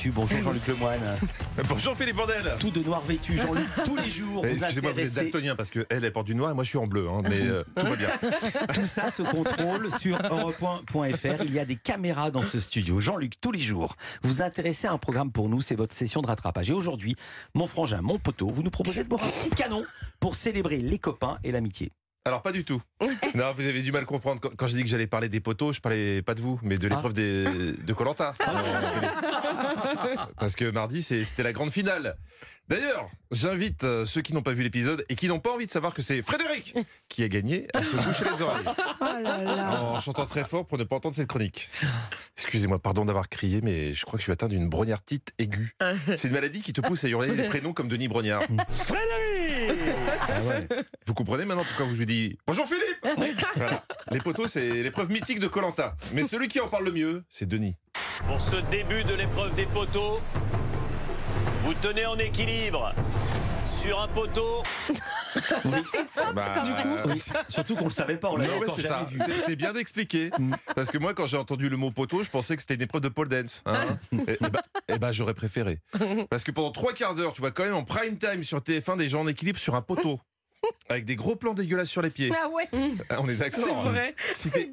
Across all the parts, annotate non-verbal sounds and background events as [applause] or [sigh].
vêtu. Bonjour Jean-Luc Lemoine. [laughs] Bonjour Philippe Vandel. Tout de noir vêtu, Jean-Luc, tous les jours. Excusez-moi, vous êtes daltonien parce qu'elle elle porte du noir et moi je suis en bleu, hein, mais euh, tout va bien. [laughs] Tout ça se contrôle sur europe1.fr. Il y a des caméras dans ce studio. Jean-Luc, tous les jours, vous intéressez à un programme pour nous, c'est votre session de rattrapage. Et aujourd'hui, mon frangin, mon poteau, vous nous proposez de boire un petit canon pour célébrer les copains et l'amitié. Alors pas du tout. [laughs] Non, vous avez du mal à comprendre. Quand, j'ai dit que j'allais parler des poteaux, je parlais pas de vous, mais de l'épreuve des de Colanta. [laughs] Parce que mardi, c'était la grande finale. D'ailleurs, j'invite euh, ceux qui n'ont pas vu l'épisode et qui n'ont pas envie de savoir que c'est Frédéric qui a gagné à se boucher les oreilles [laughs] en chantant très fort pour ne pas entendre cette chronique. Excusez-moi, pardon d'avoir crié, mais je crois que je suis atteint d'une brognardite aiguë. [laughs] C'est une maladie qui te pousse à hurler les prénoms comme Denis Brognard. [laughs] Vous comprenez maintenant pourquoi je vous dis Bonjour Philippe Voilà. Les poteaux, c'est l'épreuve mythique de Colanta. Mais celui qui en parle le mieux, c'est Denis. Pour ce début de l'épreuve des poteaux, vous tenez en équilibre sur un poteau. [laughs] Bah, Oui, surtout qu'on le savait pas, on l'avait ouais, c'est ça. C'est- C'est bien d'expliquer. Parce que moi, quand j'ai entendu le mot poteau, je pensais que c'était une épreuve de pole dance. Hein et, [laughs] et bah, et bah, j'aurais préféré. Parce que pendant trois quarts d'heure, tu vois quand même en prime time sur TF1 des gens en équilibre sur un poteau. [laughs] Avec des gros plans dégueulasses sur les pieds. Ah ouais, Ah, On est d'accord. c'est vrai. Si t'es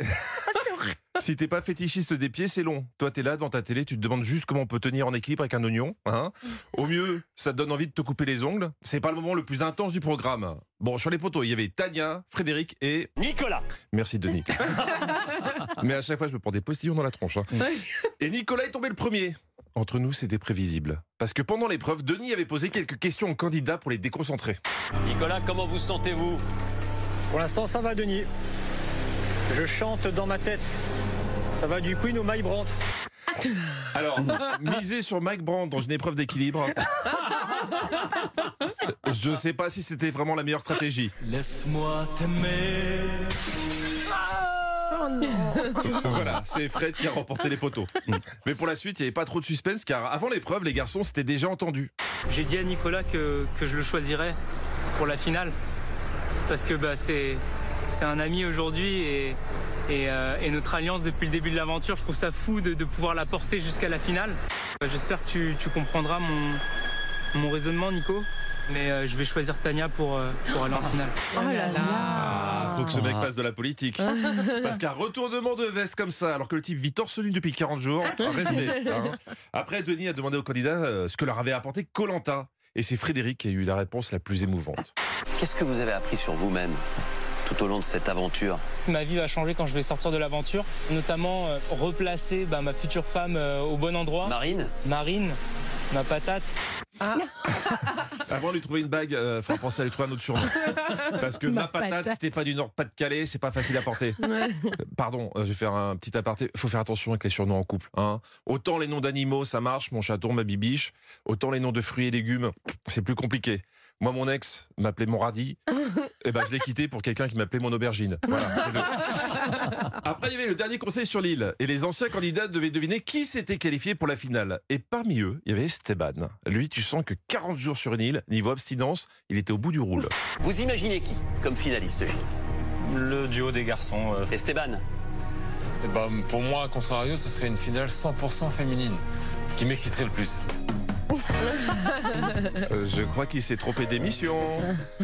si t'es pas fétichiste des pieds, c'est long. Toi, t'es là devant ta télé, tu te demandes juste comment on peut tenir en équilibre avec un oignon. Hein Au mieux, ça te donne envie de te couper les ongles. C'est pas le moment le plus intense du programme. Bon, sur les poteaux, il y avait Tania, Frédéric et. Nicolas. Merci, Denis. [laughs] Mais à chaque fois, je me prends des postillons dans la tronche. hein. Et Nicolas est tombé le premier. Entre nous, c'était prévisible. Parce que pendant l'épreuve, Denis avait posé quelques questions aux candidats pour les déconcentrer. Nicolas, comment vous sentez-vous? Pour l'instant, ça va, Denis. Je chante dans ma tête. Ça va du Queen au My Brandt. Alors, miser sur Mike Brandt dans une épreuve d'équilibre, [laughs] je sais pas si c'était vraiment la meilleure stratégie. Laisse-moi t'aimer. [laughs] Voilà, c'est Fred qui a remporté les poteaux. Mais pour la suite, il n'y avait pas trop de suspense car avant l'épreuve, les garçons s'étaient déjà entendus. J'ai dit à Nicolas que, que je le choisirais pour la finale. Parce que bah, c'est, c'est un ami aujourd'hui et, et, euh, et notre alliance depuis le début de l'aventure, je trouve ça fou de, de pouvoir la porter jusqu'à la finale. Euh, J'espère que tu, tu comprendras mon, mon raisonnement, Nico. Mais euh, je vais choisir Tania pour, euh, pour aller en finale. Oh là là. Ah, faut que ce mec fasse de la politique. [laughs] Parce qu'un retournement de veste comme ça, alors que le type vit torse nu depuis 40 jours, [laughs] respect. hein. Après, Denis a demandé aux candidats euh, ce que leur avait apporté Colanta. Et c'est Frédéric qui a eu la réponse la plus émouvante. Qu'est-ce que vous avez appris sur vous-même? Tout au long de cette aventure Ma vie va changer quand je vais sortir de l'aventure, notamment euh, replacer bah, ma future femme euh, au bon endroit. Marine Marine, ma patate. [laughs] Avant de lui trouver une bague, euh, faut penser à lui trouver un autre surnom. Parce que ma, Ma patate, patate. t'es pas du Nord Pas-de-Calais, c'est pas facile à porter. Euh, Pardon, euh, je vais faire un petit aparté. Faut faire attention avec les surnoms en couple. Hein. Autant les noms d'animaux, ça marche, mon chaton, ma bibiche. Autant les noms de fruits et légumes, c'est plus compliqué. Moi, mon ex m'appelait mon radis. [laughs] Et ben, je l'ai quitté pour quelqu'un qui m'appelait mon aubergine. Voilà. [laughs] Après, il y avait le dernier conseil sur l'île. Et les anciens candidats devaient deviner qui s'était qualifié pour la finale. Et parmi eux, il y avait Esteban. Lui, tu sens que 40 jours sur une île, niveau abstinence, il était au bout du roule. Vous imaginez qui comme finaliste, Gilles? Le duo des garçons. euh, Esteban Eh ben, pour moi, à contrario, ce serait une finale 100% féminine qui m'exciterait le plus. Euh, je crois qu'il s'est trompé d'émission.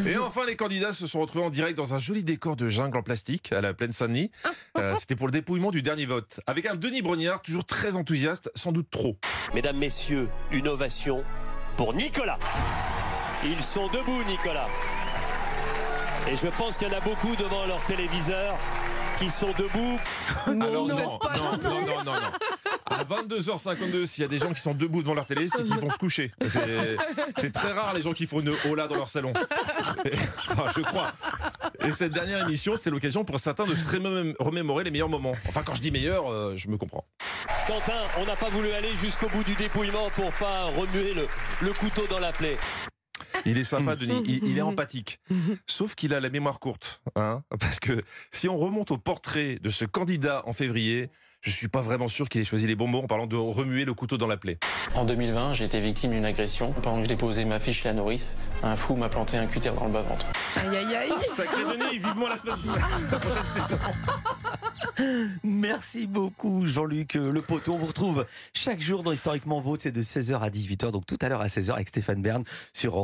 Et enfin, les candidats se sont retrouvés en direct dans un joli décor de jungle en plastique à la plaine Saint-Denis. Euh, C'était pour le dépouillement du dernier vote. Avec un Denis Brognard, toujours très enthousiaste, sans doute trop. Mesdames, Messieurs, une ovation pour Nicolas. Ils sont debout, Nicolas. Et je pense qu'il y en a beaucoup devant leur téléviseur qui sont debout. Alors non, non, non, non, non, non. À 22h52, s'il y a des gens qui sont debout devant leur télé, c'est qu'ils vont se coucher. C'est- très rare les gens qui font une hola dans leur salon. Et- enfin, je crois. Et cette dernière émission, c'était l'occasion pour certains de se remém- remémorer les meilleurs moments. Enfin, quand je dis meilleurs, euh, je me comprends. Quentin, on n'a pas voulu aller jusqu'au bout du dépouillement pour pas remuer le, le couteau dans la plaie. Il est sympa, Denis. Il, il est empathique. Sauf qu'il a la mémoire courte. Hein Parce que si on remonte au portrait de ce candidat en février, je suis pas vraiment sûr qu'il ait choisi les bons mots en parlant de remuer le couteau dans la plaie. En 2020, j'ai été victime d'une agression. Pendant que je déposais ma fiche chez la nourrice, un fou m'a planté un cutter dans le bas-ventre. Aïe aïe aïe. Sacré Denis, vivement la semaine [laughs] la prochaine saison. Merci beaucoup Jean-Luc euh, Le Poteau. On vous retrouve chaque jour dans Historiquement Vôtre, c'est de 16h à 18h, donc tout à l'heure à 16h avec Stéphane Bern sur